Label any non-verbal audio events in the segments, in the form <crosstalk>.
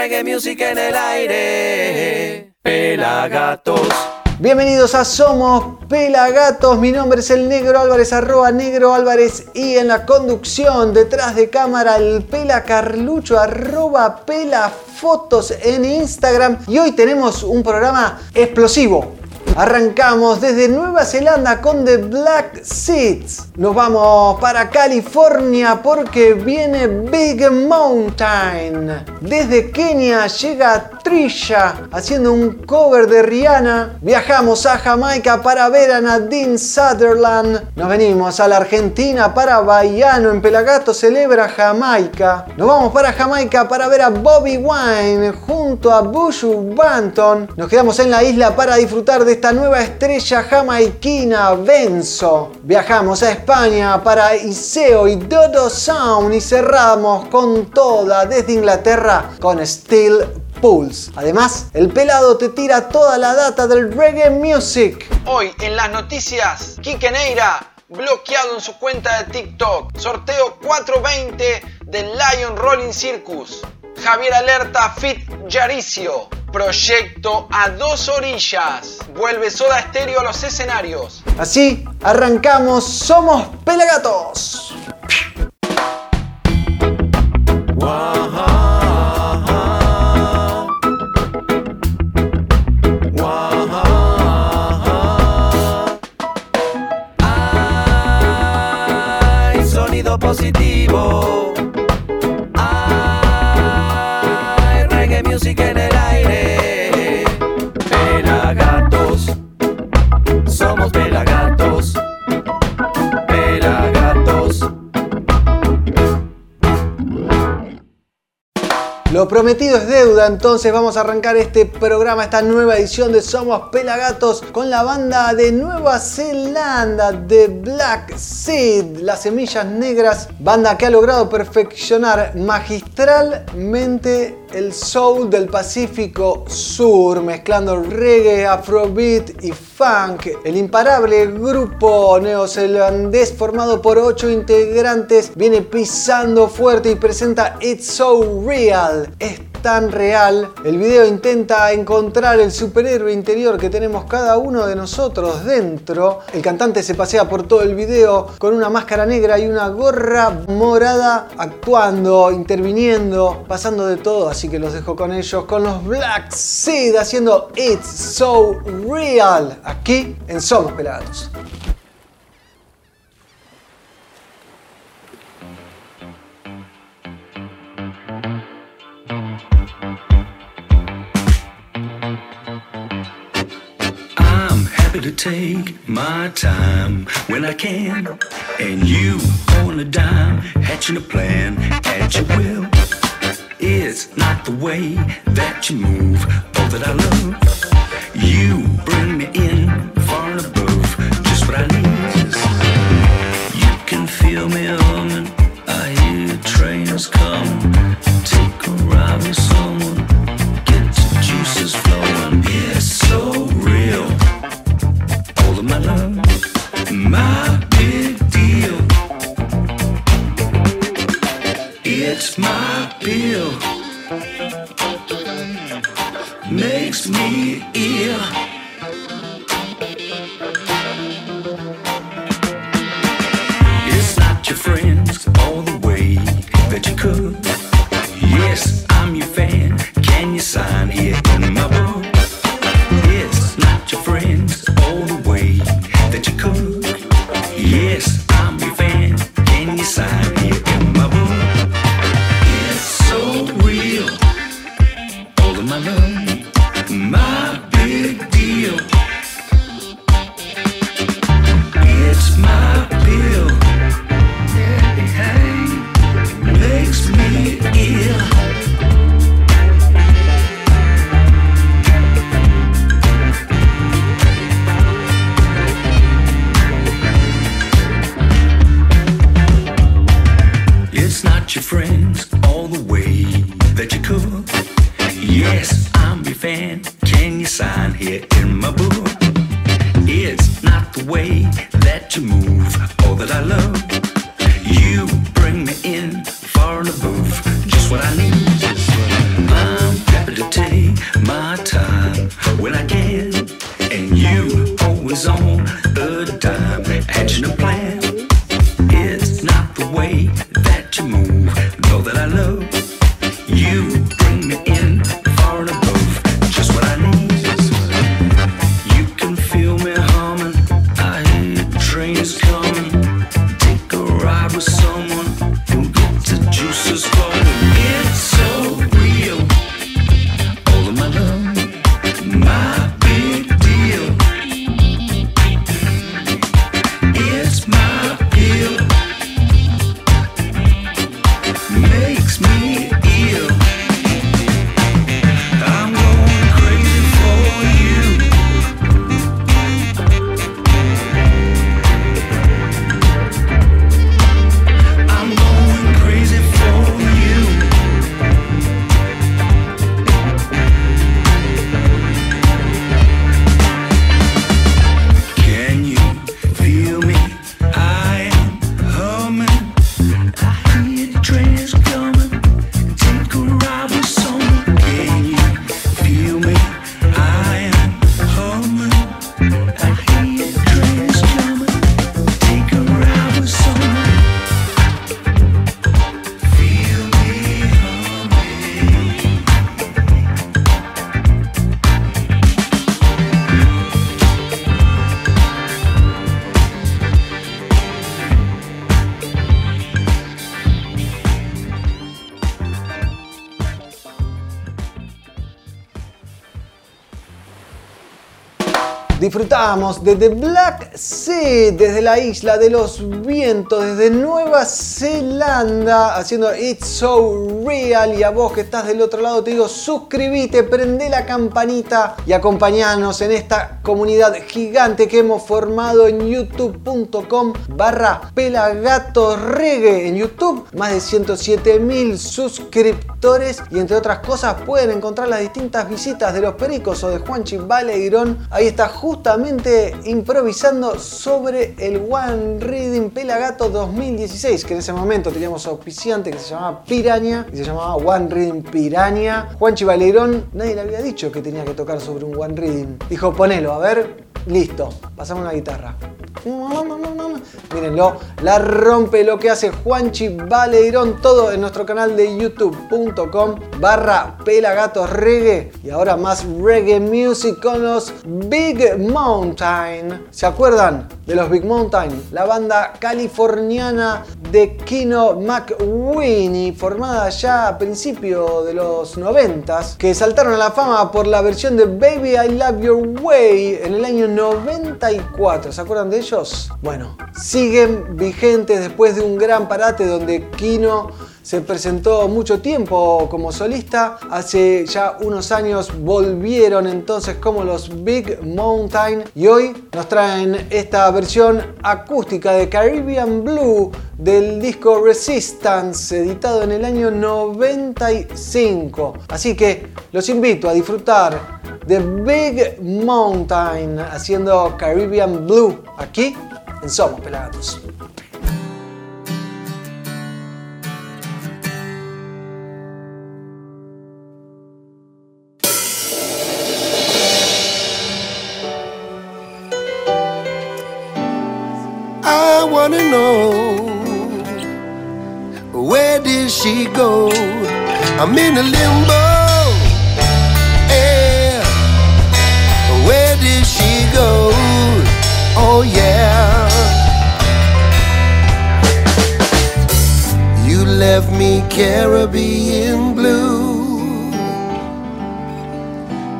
reggae music en el aire. Pelagatos. Bienvenidos a Somos Pelagatos, mi nombre es el Negro Álvarez, arroba Negro Álvarez y en la conducción detrás de cámara el Pela Carlucho, arroba Pela Fotos en Instagram y hoy tenemos un programa explosivo, Arrancamos desde Nueva Zelanda con The Black Seeds. Nos vamos para California porque viene Big Mountain. Desde Kenia llega Trisha haciendo un cover de Rihanna. Viajamos a Jamaica para ver a Nadine Sutherland. Nos venimos a la Argentina para Baiano en Pelagato celebra Jamaica. Nos vamos para Jamaica para ver a Bobby Wine junto a Bushu Banton. Nos quedamos en la isla para disfrutar de esta nueva estrella jamaiquina, Benzo. Viajamos a España para Iseo y Dodo Sound y cerramos con toda desde Inglaterra con Steel Pulse. Además, el pelado te tira toda la data del reggae music. Hoy en las noticias, Kike Neira bloqueado en su cuenta de TikTok. Sorteo 420 del Lion Rolling Circus. Javier Alerta Fit Yaricio. Proyecto a dos orillas. Vuelve Soda Estéreo a los escenarios. Así arrancamos Somos Pelagatos. Prometido es deuda, entonces vamos a arrancar este programa, esta nueva edición de Somos Pelagatos con la banda de Nueva Zelanda de Black Seed, las semillas negras, banda que ha logrado perfeccionar magistralmente el soul del Pacífico Sur, mezclando reggae, afrobeat y funk. El imparable grupo neozelandés formado por ocho integrantes viene pisando fuerte y presenta It's So Real. Es tan real. El video intenta encontrar el superhéroe interior que tenemos cada uno de nosotros dentro. El cantante se pasea por todo el video con una máscara negra y una gorra morada, actuando, interviniendo, pasando de todo. Así que los dejo con ellos, con los Black Seed haciendo It's So Real aquí en Somos Pelagatos. To take my time when I can. And you on a dime, hatching a plan at your will. It's not the way that you move, or that I love. You It's Disfrutamos de The Black Sea desde la isla de los vientos, desde Nueva haciendo It's So Real. Y a vos que estás del otro lado te digo, suscríbete, prende la campanita y acompañanos en esta comunidad gigante que hemos formado en youtube.com barra pelagatorregue. En YouTube, más de 107 mil suscriptores y entre otras cosas pueden encontrar las distintas visitas de los pericos o de Juanchi Baleirón. Ahí está justamente improvisando sobre el One Reading Pelagato 2016, que en ese momento teníamos auspiciante que se llamaba Piraña y se llamaba One Reading Piraña. Juanchi Baleirón, nadie le había dicho que tenía que tocar sobre un One Reading. Dijo, ponelo, a ver, listo, pasamos una guitarra. Mírenlo, la rompe lo que hace Juanchi Baleirón, todo en nuestro canal de youtube.com barra pelagatos reggae y ahora más reggae music con los Big Mountain. ¿Se acuerdan de los Big Mountain? La banda californiana de Kino McWinney, formada ya a principios de los 90 que saltaron a la fama por la versión de Baby I Love Your Way en el año 94. ¿Se acuerdan de ellos? Bueno, siguen vigentes después de un gran parate donde Kino se presentó mucho tiempo como solista. Hace ya unos años volvieron entonces como los Big Mountain y hoy nos traen esta versión acústica de Caribbean Blue del disco Resistance editado en el año 95. Así que los invito a disfrutar de Big Mountain haciendo Caribbean Blue aquí en Somos Pelagatos. Wanna know where did she go? I'm in a limbo. Yeah. Where did she go? Oh yeah. You left me Caribbean blue.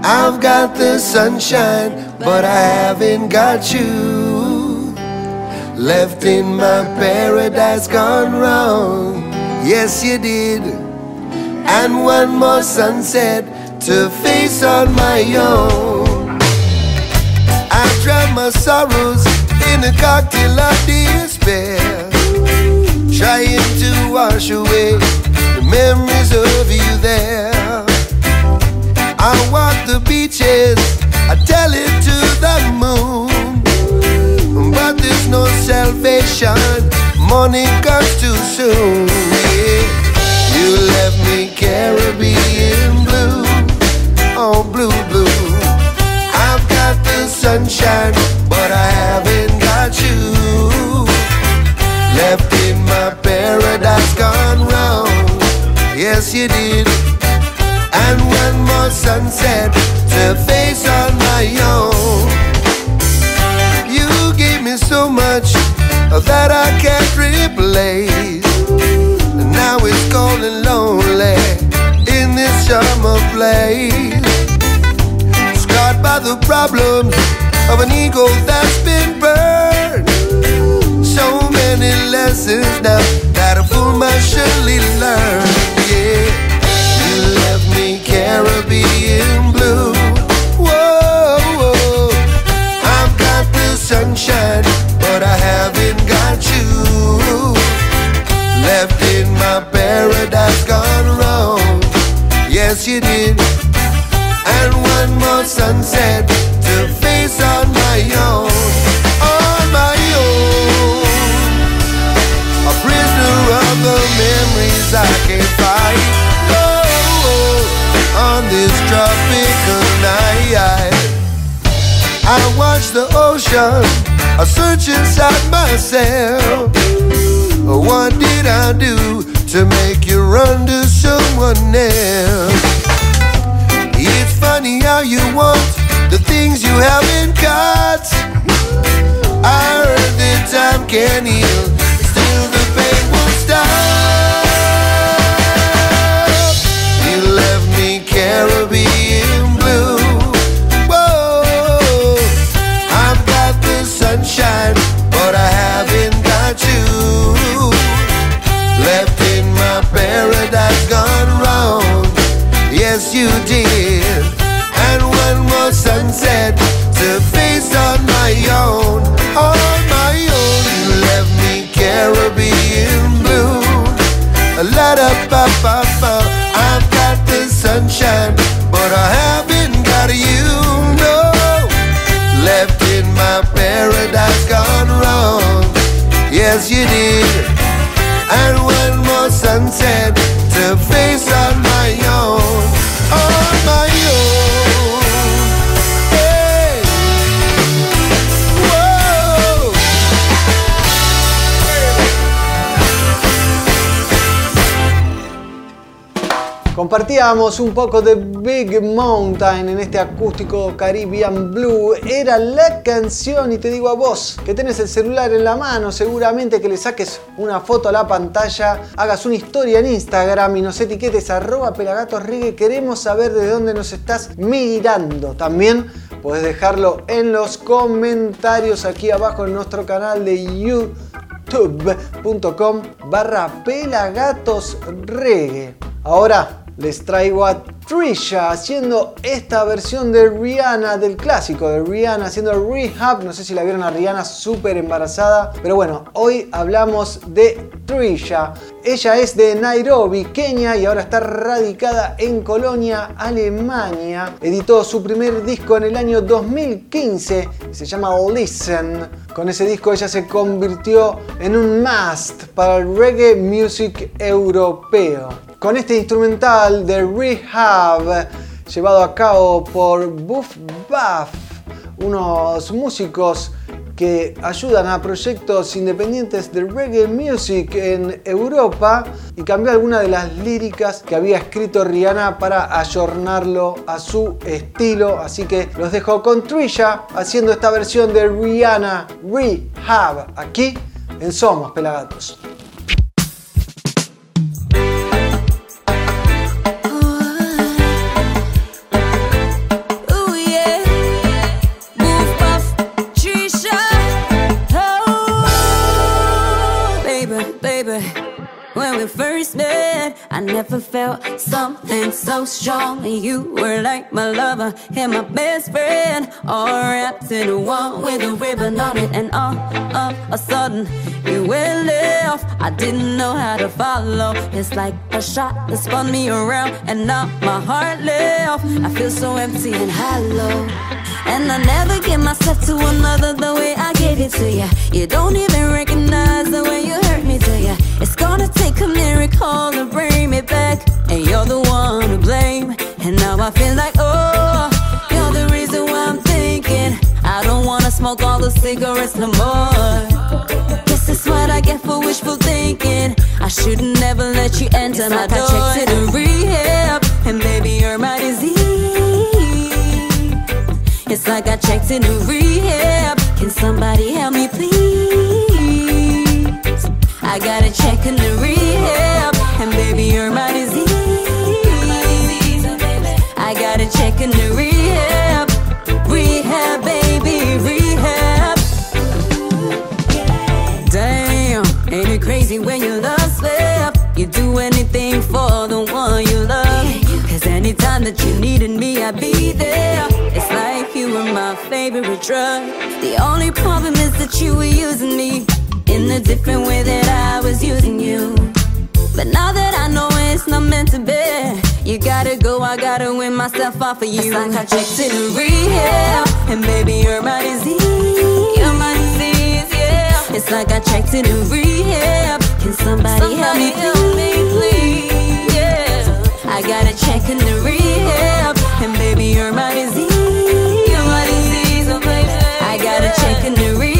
I've got the sunshine, but I haven't got you. Left in my paradise gone wrong. Yes, you did. And one more sunset to face on my own. I drown my sorrows in a cocktail of despair. Trying to wash away the memories of you there. I walk the beaches, I tell it to the moon. No salvation, morning comes too soon. Yeah. You left me Caribbean blue, oh blue, blue. I've got the sunshine, but I haven't got you. Left in my paradise gone round. Yes, you did. And one more sunset to face on my own. That I can't replace. And now it's cold and lonely in this summer place. Scarred by the problems of an ego that's been burned. So many lessons now Yes, you did. And one more sunset to face on my own. On my own. A prisoner of the memories I can't fight. Oh, oh, oh, on this tropical night. I watch the ocean, I search inside myself. What did I do to make you run to someone else? It's funny how you want the things you haven't got. I heard that time can heal, still the pain won't stop. You left me Caribbean blue. Whoa, I've got the sunshine, but I haven't got you. Left in my paradise gone wrong. Yes, you did. And one more sunset to face on my own. On my own, you left me Caribbean blue. Da ba ba ba. I've got the sunshine, but I haven't got you. No, left in my paradise gone wrong. Yes, you did. And one more sunset Compartíamos un poco de Big Mountain en este acústico Caribbean Blue. Era la canción y te digo a vos que tenés el celular en la mano, seguramente que le saques una foto a la pantalla, hagas una historia en Instagram y nos etiquetes arroba pelagatosrigue. Queremos saber de dónde nos estás mirando. También podés dejarlo en los comentarios aquí abajo en nuestro canal de youtube.com barra pelagatosreggae. Ahora les traigo a Trisha haciendo esta versión de Rihanna, del clásico de Rihanna, haciendo Rehab. No sé si la vieron a Rihanna súper embarazada, pero bueno, hoy hablamos de Trisha. Ella es de Nairobi, Kenia y ahora está radicada en Colonia, Alemania. Editó su primer disco en el año 2015 y se llama Listen. Con ese disco ella se convirtió en un must para el reggae music europeo. Con este instrumental de Rehab, llevado a cabo por Buff Buff, unos músicos que ayudan a proyectos independientes de reggae music en Europa y cambió algunas de las líricas que había escrito Rihanna para ayornarlo a su estilo. Así que los dejo con Trisha haciendo esta versión de Rihanna Rehab aquí en Somos Pelagatos. Never felt something so strong. You were like my lover and my best friend, all wrapped in one with a ribbon on it. And all of a sudden, you went left. I didn't know how to follow. It's like a shot that spun me around, and now my heart left. I feel so empty and hollow. And I never give myself to another the way I gave it to you. You don't even recognize the way you hurt me, do ya? It's gonna take a miracle to bring me back. And you're the one to blame. And now I feel like, oh, you're the reason why I'm thinking. I don't wanna smoke all the cigarettes no more. Guess that's what I get for wishful thinking. I should never let you enter it's my like door. I checked in rehab, and baby, you're my disease. It's like I checked in rehab. Can somebody help me, please? I gotta check in the rehab, and baby, you're my disease. I gotta check in the rehab, rehab, baby, rehab. Damn, ain't it crazy when you love slip? You do anything for the one you love. Cause anytime that you needed me, I'd be there. It's like you were my favorite drug. The only problem is that you were using me in the different way that I was using you. But now that I know it's not meant to be, you gotta go, I gotta win myself off of you. It's like I checked in rehab, and baby, you're my disease. You're my disease, yeah. It's like I checked in rehab. Can somebody, somebody help me, help me, please? Yeah. I gotta check in the rehab, and baby, you're my disease. You're my disease, oh baby. I gotta check in the rehab.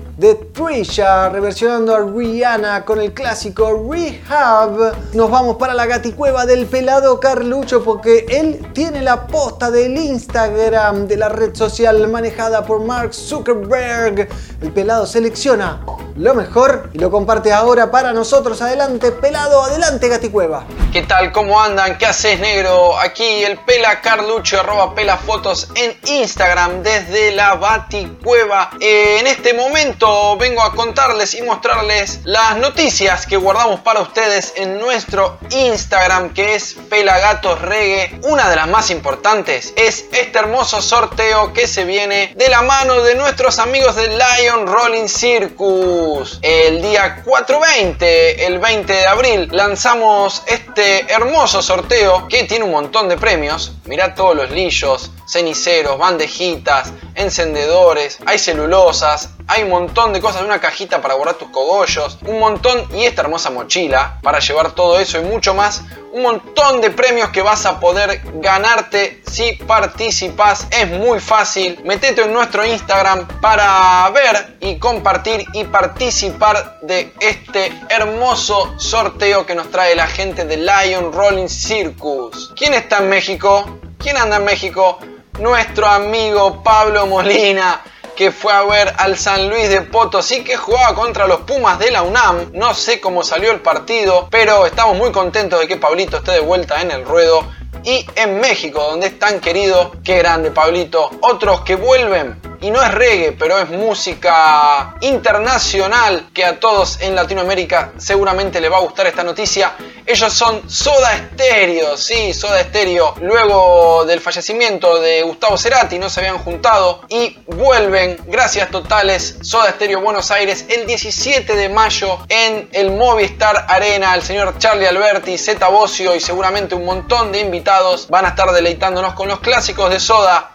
reversionando a Rihanna con el clásico Rehab. Nos vamos para la gaticueva del pelado Carlucho porque él tiene la posta del Instagram de la red social manejada por Mark Zuckerberg. El pelado selecciona lo mejor y lo comparte ahora para nosotros. Adelante, pelado, adelante, gaticueva. ¿Qué tal? ¿Cómo andan? ¿Qué haces, negro? Aquí el pela Carlucho, arroba pela fotos en Instagram desde la Baticueva. Eh, en este momento vengo a contarles y mostrarles las noticias que guardamos para ustedes en nuestro Instagram que es Pelagatos Reggae. Una de las más importantes es este hermoso sorteo que se viene de la mano de nuestros amigos de Lion Rolling Circus. El día 420, el 20 de abril, lanzamos este hermoso sorteo que tiene un montón de premios. Mirá todos los lillos, ceniceros, bandejitas, encendedores, hay celulosas, hay un montón de cosas, una cajita para guardar tus cogollos, un montón y esta hermosa mochila para llevar todo eso y mucho más. Un montón de premios que vas a poder ganarte si participas. Es muy fácil. Metete en nuestro Instagram para ver y compartir y participar de este hermoso sorteo que nos trae la gente de Lion Rolling Circus. ¿Quién está en México? ¿Quién anda en México? Nuestro amigo Pablo Molina que fue a ver al San Luis de Potosí que jugaba contra los Pumas de la UNAM. No sé cómo salió el partido, pero estamos muy contentos de que Pablito esté de vuelta en el ruedo. Y en México, donde es tan querido, qué grande Pablito. Otros que vuelven y no es reggae, pero es música internacional que a todos en Latinoamérica seguramente le va a gustar esta noticia. Ellos son Soda Stereo, sí, Soda Stereo. Luego del fallecimiento de Gustavo Cerati no se habían juntado y vuelven, gracias totales, Soda Stereo Buenos Aires el 17 de mayo en el Movistar Arena. El señor Charlie Alberti, Zeta Bocio y seguramente un montón de invitados van a estar deleitándonos con los clásicos de Soda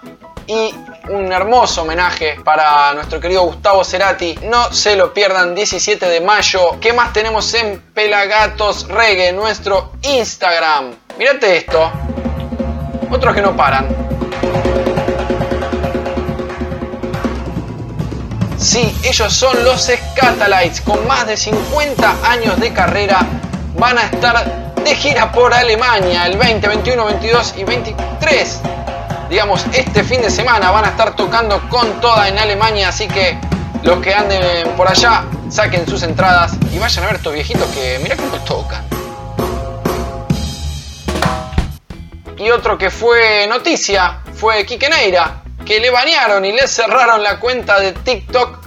y un hermoso homenaje para nuestro querido Gustavo Cerati. No se lo pierdan, 17 de mayo. ¿Qué más tenemos en Pelagatos Reggae, nuestro Instagram? Mírate esto. Otros que no paran. Sí, ellos son los Scatalites, con más de 50 años de carrera. Van a estar de gira por Alemania el 20, 21, 22 y 23. Digamos, este fin de semana van a estar tocando con toda en Alemania, así que los que anden por allá saquen sus entradas y vayan a ver estos viejitos que mira cómo tocan. Y otro que fue noticia fue Kike Neira, que le banearon y le cerraron la cuenta de TikTok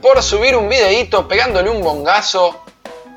por subir un videíto pegándole un bongazo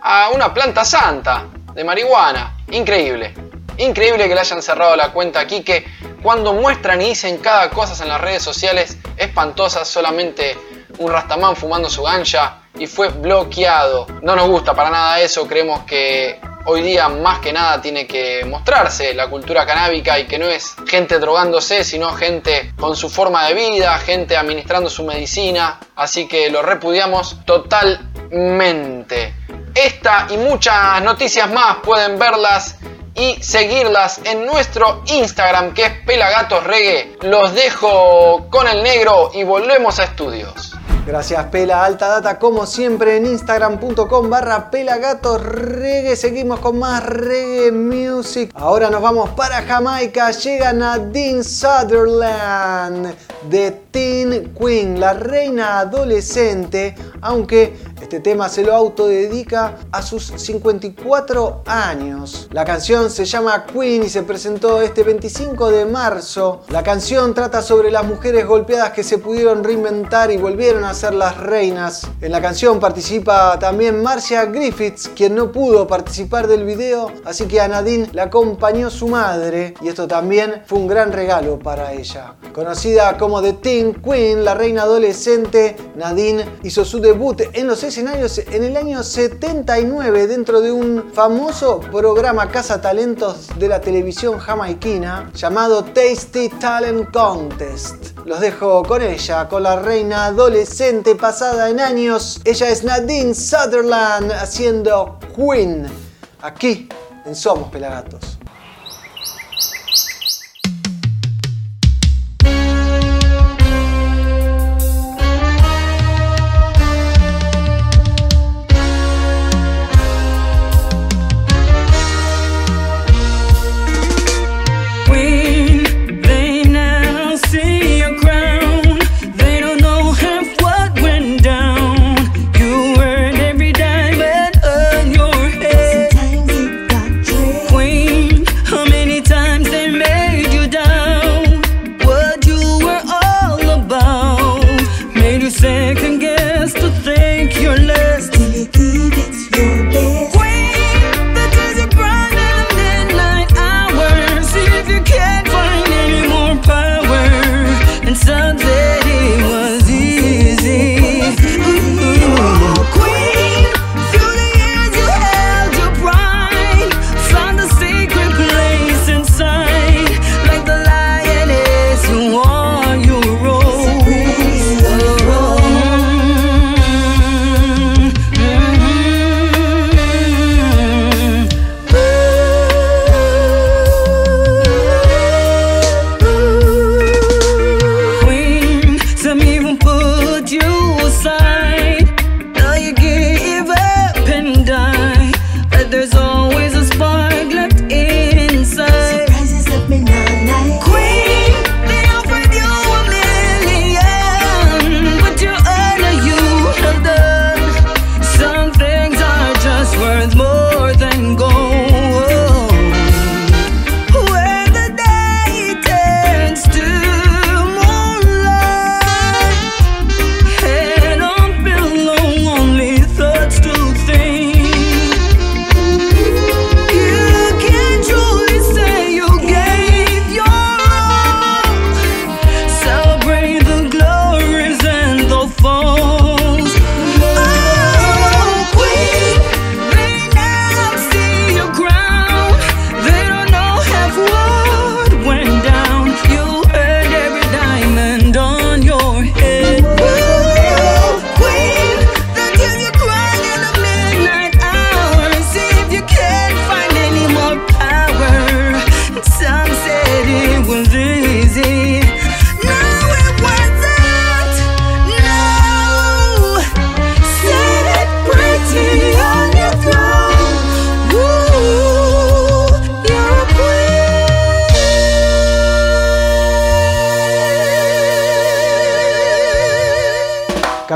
a una planta santa de marihuana. Increíble. Increíble que le hayan cerrado la cuenta a Kike cuando muestran y dicen cada cosa en las redes sociales espantosas, solamente un rastamán fumando su gancha y fue bloqueado. No nos gusta para nada eso, creemos que hoy día más que nada tiene que mostrarse la cultura canábica y que no es gente drogándose, sino gente con su forma de vida, gente administrando su medicina, así que lo repudiamos totalmente. Esta y muchas noticias más pueden verlas y seguirlas en nuestro Instagram que es Pelagatos Reggae. Los dejo con el negro y volvemos a estudios. Gracias Pela Alta Data como siempre en instagram.com barra Pelagatos Reggae. Seguimos con más reggae music. Ahora nos vamos para Jamaica. Llega Nadine Sutherland de Teen Queen, la reina adolescente, aunque este tema se lo autodedica a sus 54 años. La canción se llama Queen y se presentó este 25 de marzo. La canción trata sobre las mujeres golpeadas que se pudieron reinventar y volvieron a ser las reinas. En la canción participa también Marcia Griffiths, quien no pudo participar del video, así que a Nadine la acompañó su madre y esto también fue un gran regalo para ella. Conocida como The Teen Queen, la reina adolescente, Nadine hizo su debut en los en el año 79 dentro de un famoso programa Casa Talentos de la televisión jamaiquina llamado Tasty Talent Contest. Los dejo con ella, con la reina adolescente pasada en años. Ella es Nadine Sutherland haciendo Queen aquí en Somos Pelagatos.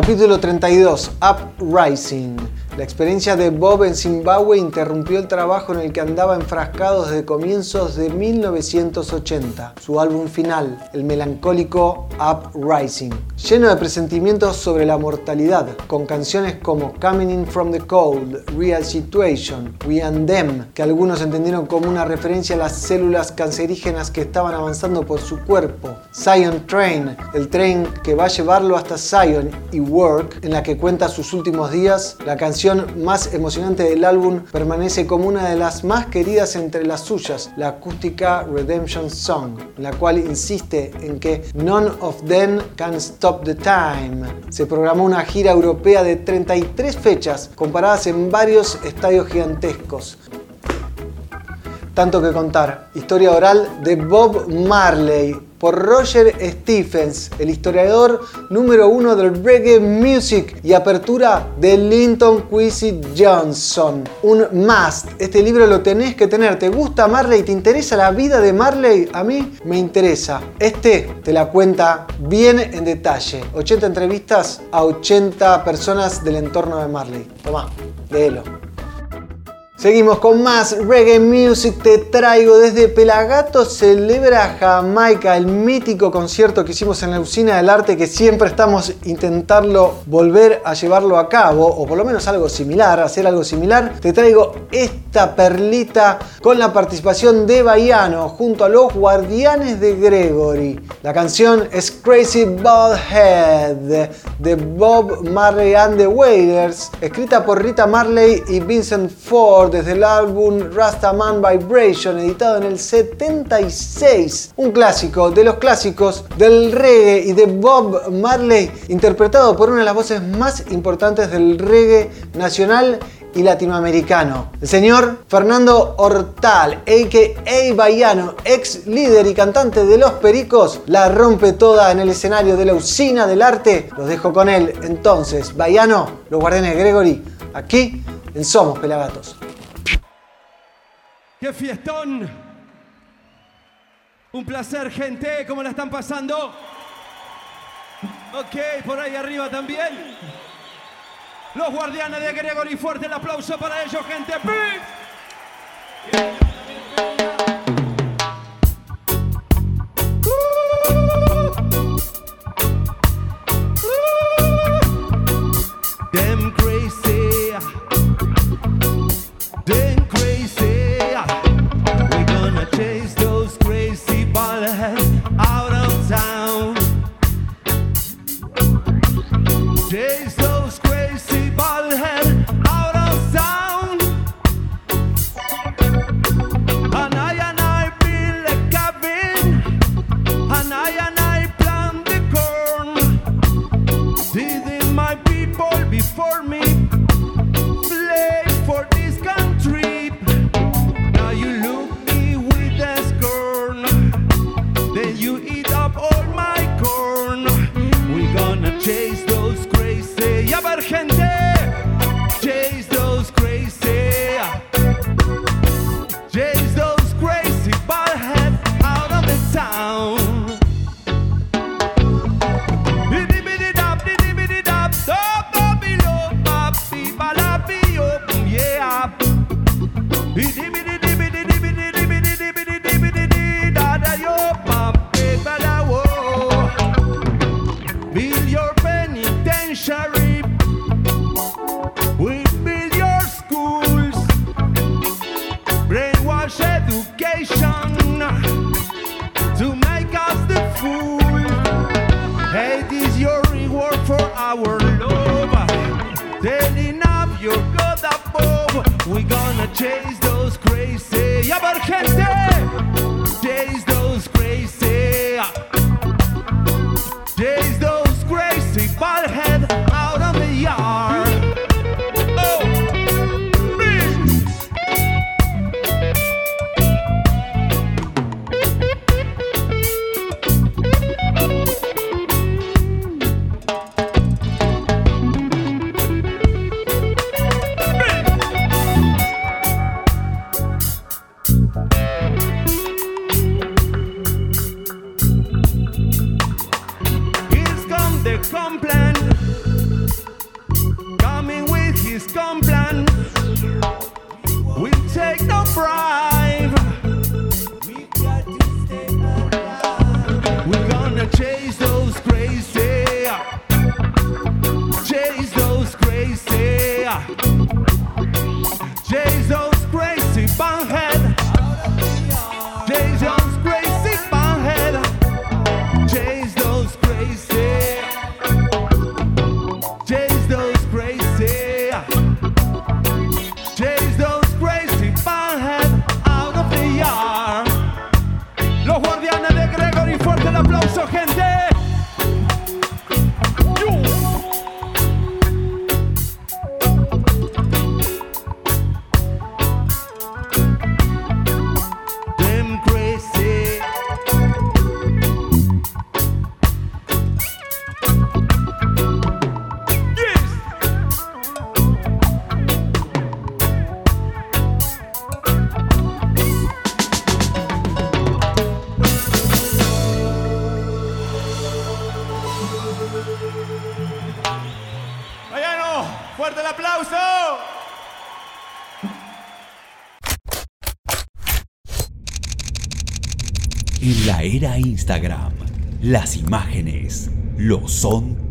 Capítulo 32, Uprising. La experiencia de Bob en Zimbabue interrumpió el trabajo en el que andaba enfrascado desde comienzos de 1980. Su álbum final, el melancólico Uprising, lleno de presentimientos sobre la mortalidad, con canciones como Coming In From The Cold, Real Situation, We and Them, que algunos entendieron como una referencia a las células cancerígenas que estaban avanzando por su cuerpo, Zion Train, el tren que va a llevarlo hasta Zion, y Work, en la que cuenta sus últimos días, la canción más emocionante del álbum permanece como una de las más queridas entre las suyas, la acústica Redemption Song, la cual insiste en que None of Them Can Stop the Time. Se programó una gira europea de 33 fechas, comparadas en varios estadios gigantescos tanto que contar. Historia oral de Bob Marley por Roger Stephens, el historiador número uno del reggae music y apertura de Linton Kwesi Johnson. Un must. Este libro lo tenés que tener. ¿Te gusta Marley? ¿Te interesa la vida de Marley? A mí me interesa. Este te la cuenta bien en detalle. 80 entrevistas a 80 personas del entorno de Marley. Tomá, léelo. Seguimos con más reggae music. Te traigo desde Pelagato Celebra Jamaica, el mítico concierto que hicimos en la Usina del Arte que siempre estamos intentando volver a llevarlo a cabo, o por lo menos algo similar, hacer algo similar. Te traigo esta perlita con la participación de Baiano junto a los Guardianes de Gregory. La canción es Crazy Bald Head de Bob Marley and the Wailers, escrita por Rita Marley y Vincent Ford desde el álbum Rastaman Vibration, editado en el 76. Un clásico de los clásicos del reggae y de Bob Marley, interpretado por una de las voces más importantes del reggae nacional y latinoamericano. El señor Fernando Hortal, a.k.a. Baiano, ex líder y cantante de Los Pericos, la rompe toda en el escenario de la usina del arte. Los dejo con él. Entonces, Baiano, los guardianes Gregory, aquí en Somos Pelagatos. ¡Qué fiestón! Un placer, gente. ¿Cómo la están pasando? Ok, por ahí arriba también. Los guardianes de Gregory, fuerte el aplauso para ellos, gente.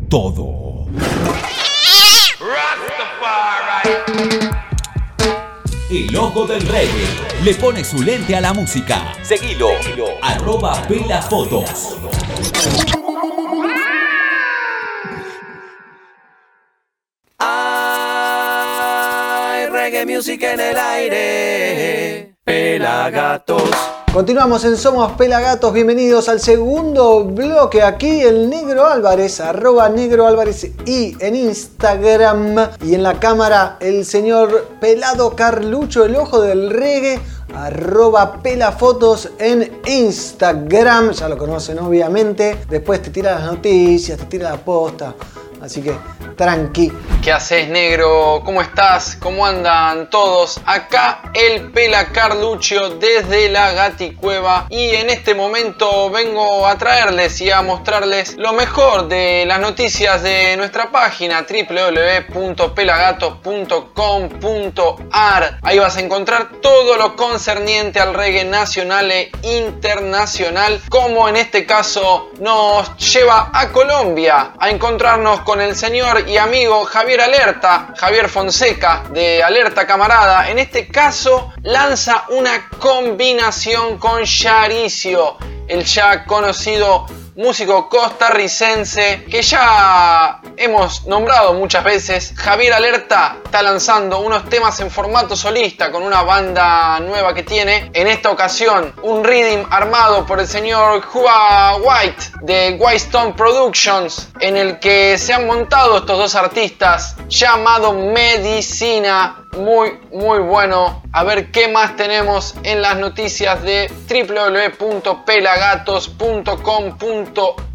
Todo. El ojo del reggae le pone su lente a la música. Seguilo, arroba pelafotos. Hay reggae music en el aire. Pelagatos. Continuamos en Somos Pelagatos, bienvenidos al segundo bloque aquí el Negro Álvarez, arroba Negro Álvarez y en Instagram. Y en la cámara el señor Pelado Carlucho, el ojo del reggae, arroba Pelafotos en Instagram, ya lo conocen obviamente, después te tira las noticias, te tira la posta, así que tranqui. ¿Qué haces, negro? ¿Cómo estás? ¿Cómo andan todos? Acá el Pela Carluccio desde la Gaticueva y en este momento vengo a traerles y a mostrarles lo mejor de las noticias de nuestra página www.pelagatos.com.ar. Ahí vas a encontrar todo lo concerniente al reggae nacional e internacional, como en este caso nos lleva a Colombia a encontrarnos con el señor y amigo Javier Alerta, Javier Fonseca de Alerta Camarada. En este caso lanza una combinación con Yaricio, el ya conocido músico costarricense que ya hemos nombrado muchas veces. Javier Alerta está lanzando unos temas en formato solista con una banda nueva que tiene. En esta ocasión, un rhythm armado por el señor Hua White de Whitestone Productions, en el que se han montado estos dos artistas llamado Medicina muy muy bueno. A ver qué más tenemos en las noticias de www.pelagatos.com.ar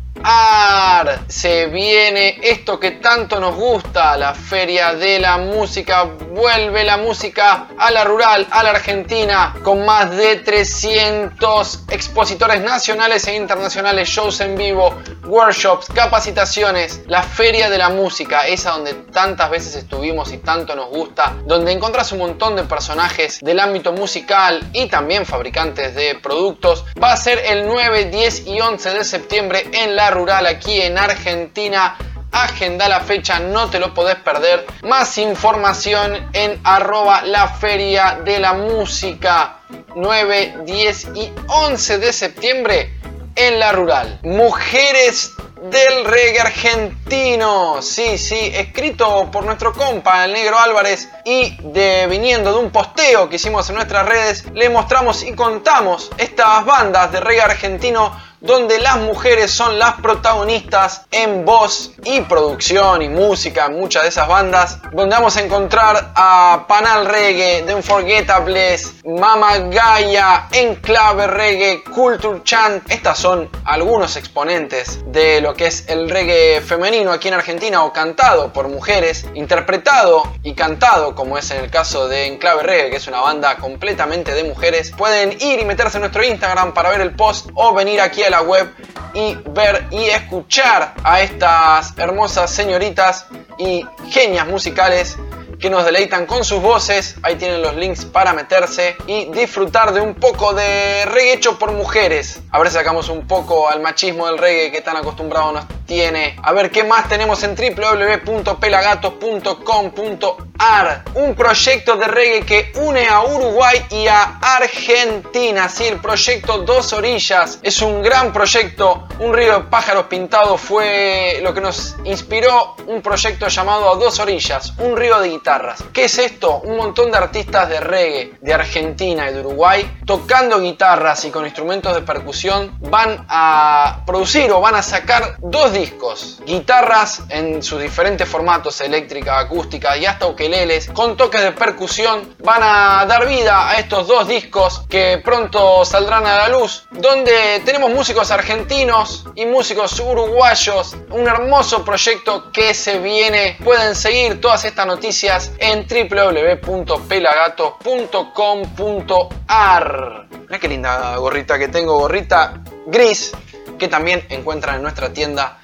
se viene esto que tanto nos gusta la feria de la música vuelve la música a la rural a la argentina con más de 300 expositores nacionales e internacionales shows en vivo workshops capacitaciones la feria de la música esa donde tantas veces estuvimos y tanto nos gusta donde encontrás un montón de personajes del ámbito musical y también fabricantes de productos. Va a ser el 9, 10 y 11 de septiembre en la rural aquí en Argentina. Agenda la fecha, no te lo podés perder. Más información en arroba la feria de la música 9, 10 y 11 de septiembre en la rural. Mujeres del reggae argentino. Sí, sí, escrito por nuestro compa, el negro Álvarez, y de viniendo de un posteo que hicimos en nuestras redes, le mostramos y contamos estas bandas de reggae argentino donde las mujeres son las protagonistas en voz y producción y música, muchas de esas bandas, donde vamos a encontrar a Panal Reggae, The Unforgettables, Mama Gaia, Enclave Reggae, Culture Chant. Estas son algunos exponentes de lo que es el reggae femenino aquí en Argentina o cantado por mujeres, interpretado y cantado como es en el caso de Enclave Reggae, que es una banda completamente de mujeres. Pueden ir y meterse en nuestro Instagram para ver el post o venir aquí a la web y ver y escuchar a estas hermosas señoritas y genias musicales que nos deleitan con sus voces. Ahí tienen los links para meterse y disfrutar de un poco de reggae hecho por mujeres. A ver si sacamos un poco al machismo del reggae que tan acostumbrado nos tiene. A ver qué más tenemos en www.pelagatos.com.ar. Un proyecto de reggae que une a Uruguay y a Argentina. Sí, el proyecto Dos Orillas es un gran proyecto. Un río de pájaros pintados fue lo que nos inspiró un proyecto llamado Dos Orillas, un río de guitarras. ¿Qué es esto? Un montón de artistas de reggae de Argentina y de Uruguay tocando guitarras y con instrumentos de percusión van a producir o van a sacar dos discos. Guitarras en sus diferentes formatos, eléctrica, acústica y hasta ukeleles, con toques de percusión, van a dar vida a estos dos discos que pronto saldrán a la luz, donde tenemos músicos argentinos y músicos uruguayos, un hermoso proyecto que se viene. Pueden seguir todas estas noticias en www.pelagato.com.ar. Mira qué linda gorrita que tengo, gorrita gris que también encuentran en nuestra tienda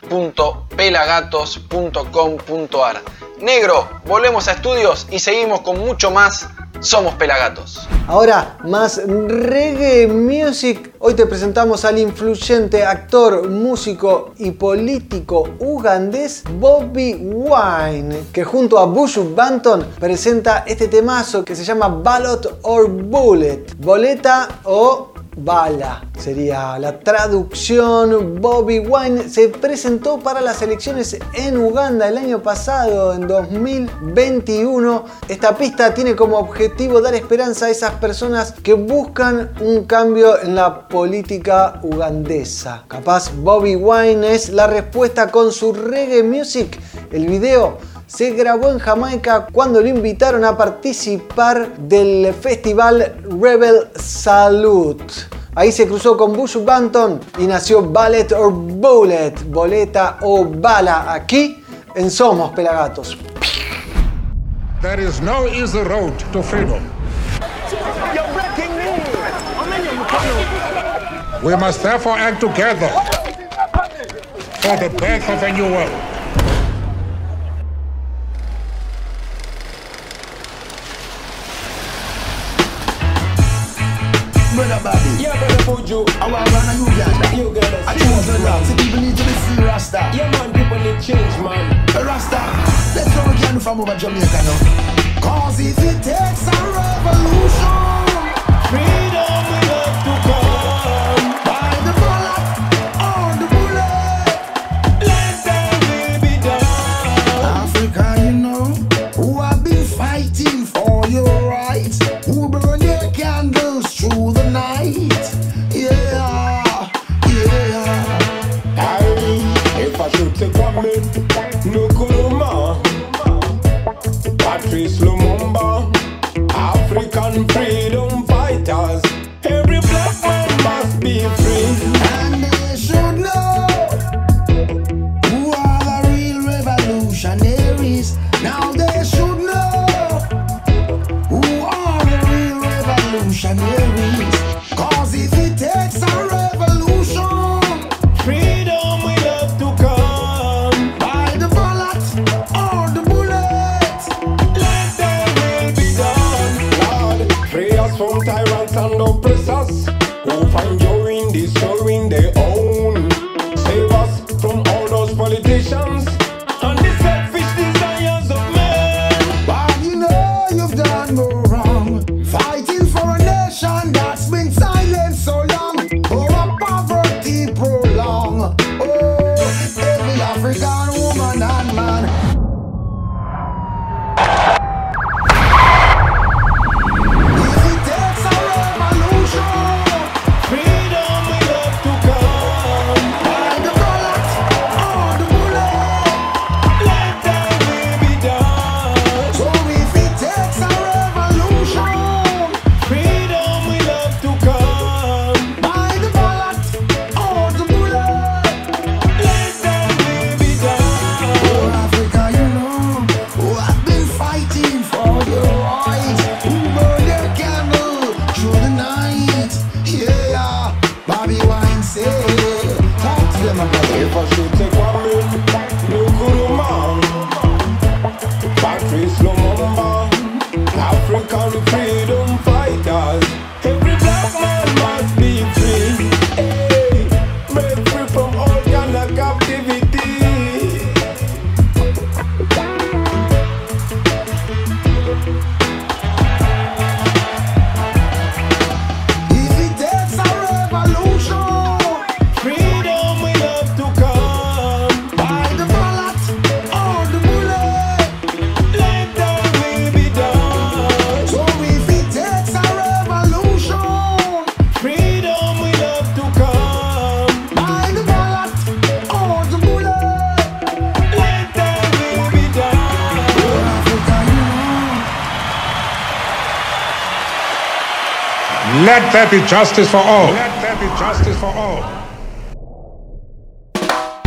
.pelagatos.com.ar. Negro, volvemos a estudios y seguimos con mucho más. Somos Pelagatos. Ahora, más reggae music. Hoy te presentamos al influyente actor, músico y político ugandés Bobby Wine, que junto a Bushu Banton presenta este temazo que se llama Ballot or Bullet, boleta o bala sería la traducción. Bobby Wine se presentó para las elecciones en Uganda el año pasado, en 2021. Esta pista tiene como objetivo dar esperanza a esas personas que buscan un cambio en la política ugandesa. Capaz Bobby Wine es la respuesta con su reggae music. El video se grabó en Jamaica cuando lo invitaron a participar del festival Rebel Salute. Ahí se cruzó con Bush Banton y nació Ballet or Bullet, boleta o bala, aquí en Somos Pelagatos. There is no easy road to freedom. We must therefore act together for the birth of a new world. Brother Bobby. Yeah, brother Buju. I want to run a Uganda. Uganda. I think it's wrong. So people need to be free Rasta. Yeah, man. People need change, man. Rasta. Let's go again from over Jamaica now. Cause if it takes a revolution, freedom Let there be justice for all. Let there be justice for all.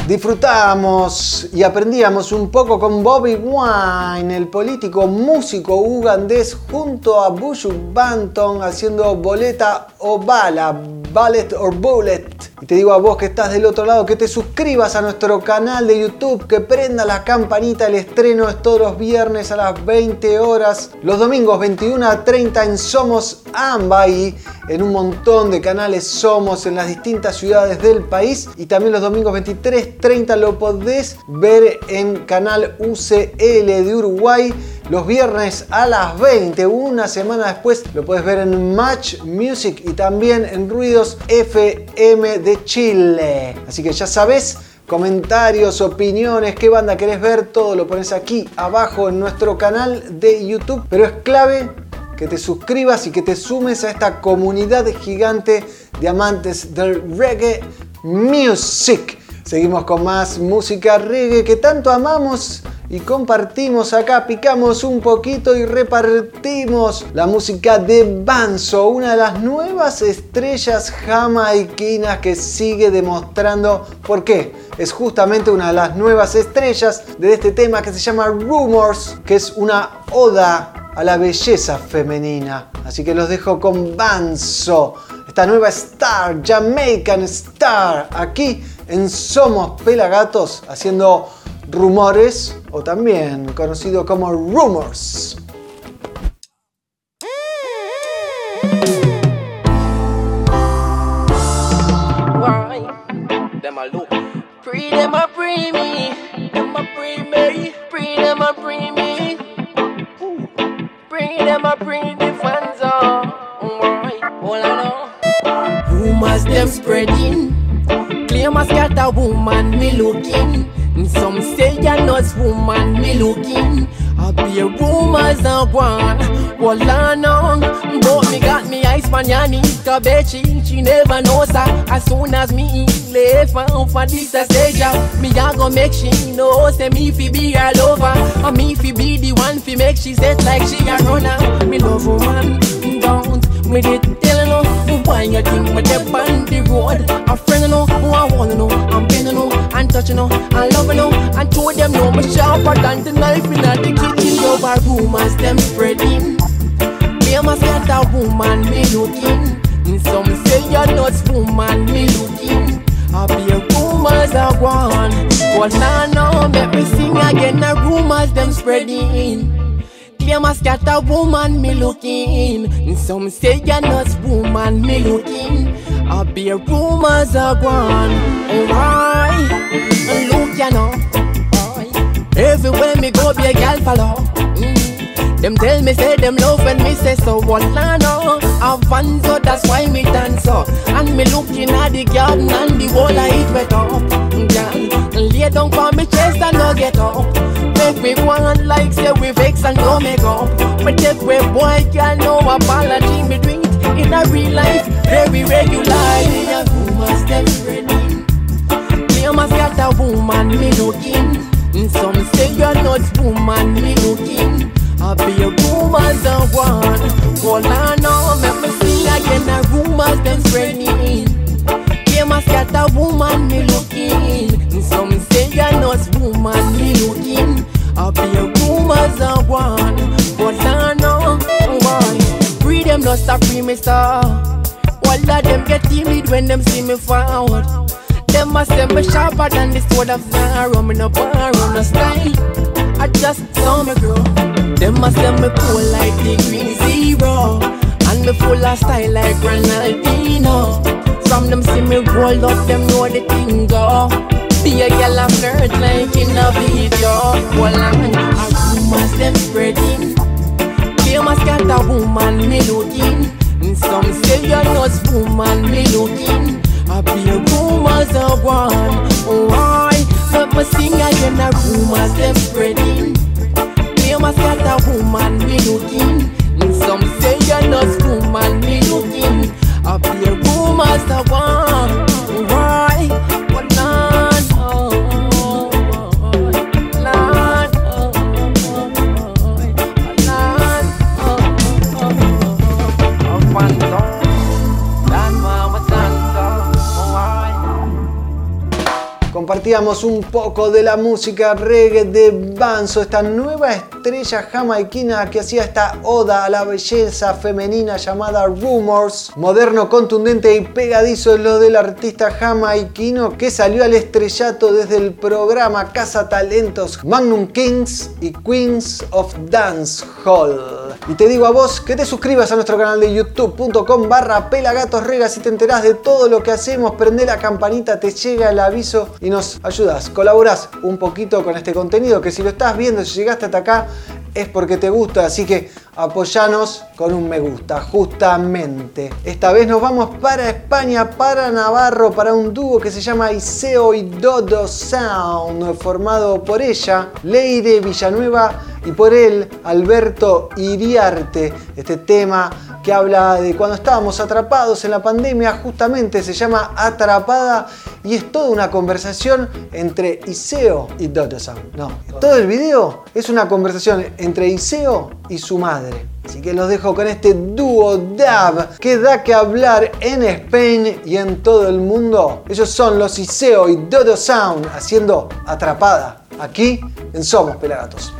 Disfrutamos y aprendíamos un poco con Bobby Wine, el político músico ugandés, junto a Bushu Banton haciendo boleta o bala, ballet or bullet. Y te digo a vos que estás del otro lado que te suscribas a nuestro canal de YouTube, que prenda la campanita, el estreno es todos los viernes a las 20 horas, los domingos 21 a 30 en Somos Amba y en un montón de canales Somos en las distintas ciudades del país y también los domingos 23.30 lo podés ver en canal UCL de Uruguay los viernes a las 20 una semana después lo podés ver en Match Music y también en Ruidos FM de Chile así que ya sabes comentarios, opiniones, qué banda querés ver, todo lo pones aquí abajo en nuestro canal de YouTube. Pero es clave que te suscribas y que te sumes a esta comunidad gigante de amantes del reggae music. Seguimos con más música reggae que tanto amamos y compartimos acá, picamos un poquito y repartimos la música de Banzo, una de las nuevas estrellas jamaiquinas que sigue demostrando por qué. Es justamente una de las nuevas estrellas de este tema que se llama Rumors, que es una oda a la belleza femenina. Así que los dejo con Banzo, esta nueva star, Jamaican Star, aquí en Somos Pelagatos, haciendo rumores o también conocido como rumors. Looking. Some say you're not woman me looking. I be rumors are gone. Well, I know. But me got me ice man Yanika Bechi. She never knows her. As soon as me left for, for this stage me a go make she know. Say me fi be all over. And me fi be the one fi make she set like she a runner. Me love woman. Don't me did tell no. Why you think me step on the road? A friend know who I wanna know. I'm and touching know and loving know and told them know me sharper than the knife in the kitchen. Over rumors them spreading. Me must get a woman me looking. And Some say you're not woman me looking. I be a rumors are gone. But now now make me sing again. The rumors them spreading. Claim a woman me looking. Some say you're not woman me looking. I be a rumors are gone. Alright, look you know. Everywhere me go be a gal follow. Mm. Them tell me say them love when me say so. What I know, Avanzo that's why me dance so. And me looking at the garden and the wall I eat wet up. Girl, lay down for me chest and no get up. Make me one like say we vex and no make up. But take we boy can no apology me it in a real life very regular. Yeah, rumors them spreading. Me a got a woman me looking. Mm, some say you're not woman me looking. I be a rumors of one. All I know, make me sing again. The rumors them spreading. Claim a got a woman me looking. Not woman me looking. I be a rumors of one. But I know why. Free them not stop free me star. All of them get timid when them see me forward. Them must say me sharper than the sword of Zara. Me no borrow no style. I just saw me grow. Them must say me cool like the green zero. And me full of style like Ronaldinho. From them see me roll up, them know the thing go. Be a girl a flirt like in a video. Well, I'm a rumors them spreading. Famous got a woman me looking. Some say you're not woman me looking. I be a rumors of one. Why? But me sing again a rumors them spreading. Famous got a woman me looking. Some say you're not woman me looking. I be a rumors of one. Why? Compartíamos un poco de la música reggae de Banzo, esta nueva estrella jamaiquina que hacía esta oda a la belleza femenina llamada Rumors. Moderno, contundente y pegadizo es lo del artista jamaiquino que salió al estrellato desde el programa Casa Talentos Magnum Kings y Queens of Dance Hall. Y te digo a vos que te suscribas a nuestro canal de youtube.com barra pelagatosregas y te enterás de todo lo que hacemos, prende la campanita, te llega el aviso y nos ayudas, colaborás un poquito con este contenido que si lo estás viendo, si llegaste hasta acá, es porque te gusta, así que apoyanos con un me gusta, justamente. Esta vez nos vamos para España, para Navarro, para un dúo que se llama Iseo y Dodo Sound, formado por ella, Leire Villanueva, y por él, Alberto Iriarte. Este tema que habla de cuando estábamos atrapados en la pandemia, justamente se llama Atrapada y es toda una conversación entre Iseo y Dodo Sound. No, todo el video es una conversación entre Iseo y su madre. Así que los dejo con este dúo dab que da que hablar en Spain y en todo el mundo. Ellos son los Iseo y Dodo Sound haciendo Atrapada aquí en Somos Pelagatos.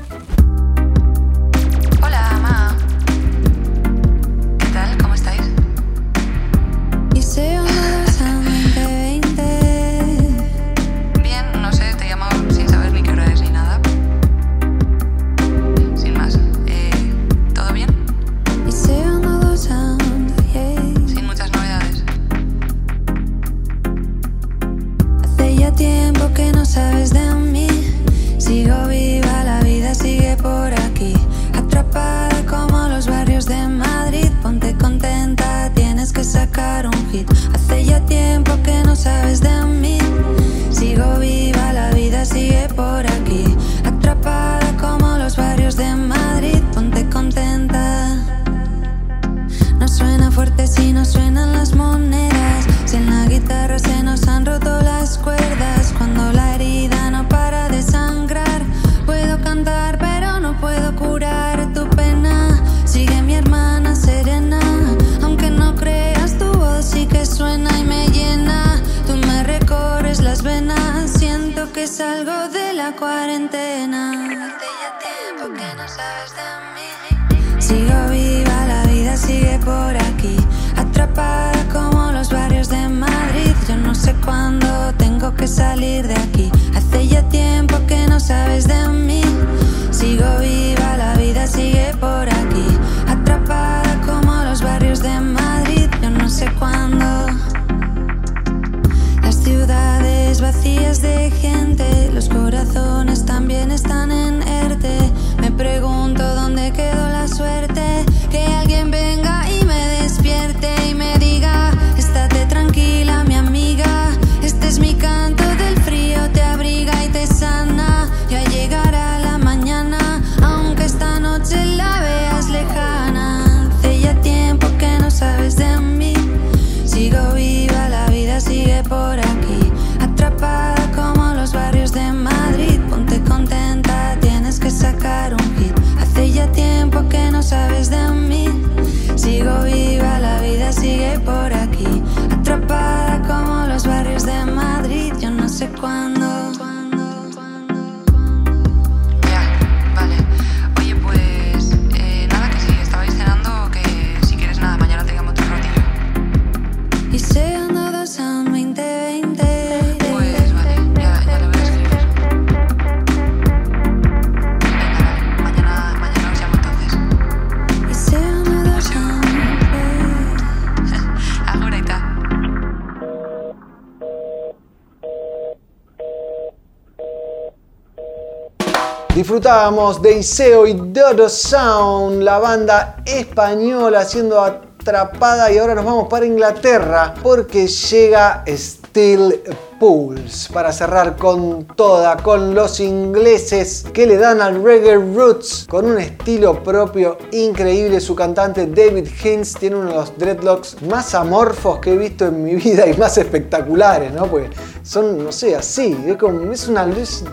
Disfrutábamos de Iseo y Dodo Sound, la banda española siendo atrapada y ahora nos vamos para Inglaterra porque llega Steel Pulse para cerrar con toda, con los ingleses que le dan al reggae roots con un estilo propio increíble. Su cantante David Hinz tiene uno de los dreadlocks más amorfos que he visto en mi <laughs> vida y más espectaculares, ¿no? Pues son, no sé, así, es, como, es una es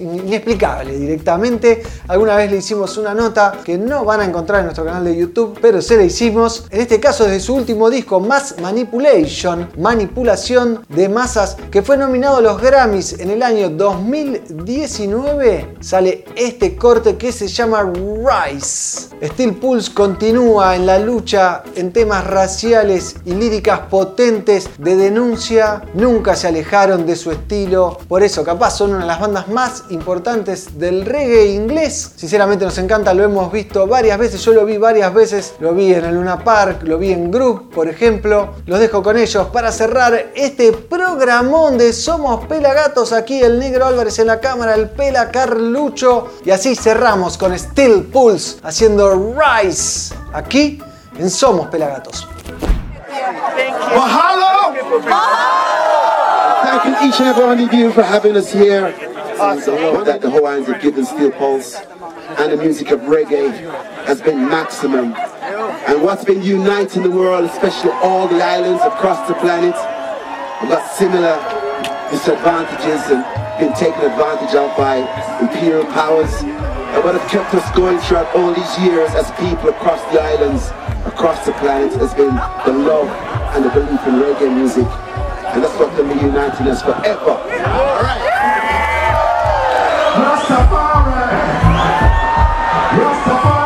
inexplicable directamente. Alguna vez le hicimos una nota que no van a encontrar en nuestro canal de YouTube, pero se la hicimos. En este caso, desde su último disco, Mass Manipulation, manipulación de masas, que fue nominado a los Grammys en el año 2019, sale este corte que se llama Rise. Steel Pulse continúa en la lucha en temas raciales y líricas potentes de denuncia. Nunca se alejaron de su estilo. Por eso, capaz son una de las bandas más importantes del reggae inglés. Sinceramente nos encanta, lo hemos visto varias veces. Yo lo vi varias veces. Lo vi en el Luna Park, lo vi en Group, por ejemplo. Los dejo con ellos para cerrar este programón de Somos Pelagatos. Aquí el Negro Álvarez en la cámara, el Pela Carlucho. Y así cerramos con Steel Pulse haciendo Rise. Aquí en Somos Pelagatos. Mahalo! Thanking each and every one of you for having us here. The love that the Hawaiians have given Steel Pulse and the music of reggae has been maximum. And what's been uniting the world, especially all the islands across the planet, have got similar disadvantages and been taken advantage of by imperial powers. And what have kept us going throughout all these years as people across the islands, across the planet, has been the love and the belief in reggae music. And that's what can be uniting us forever. Rastafari. Rastafari.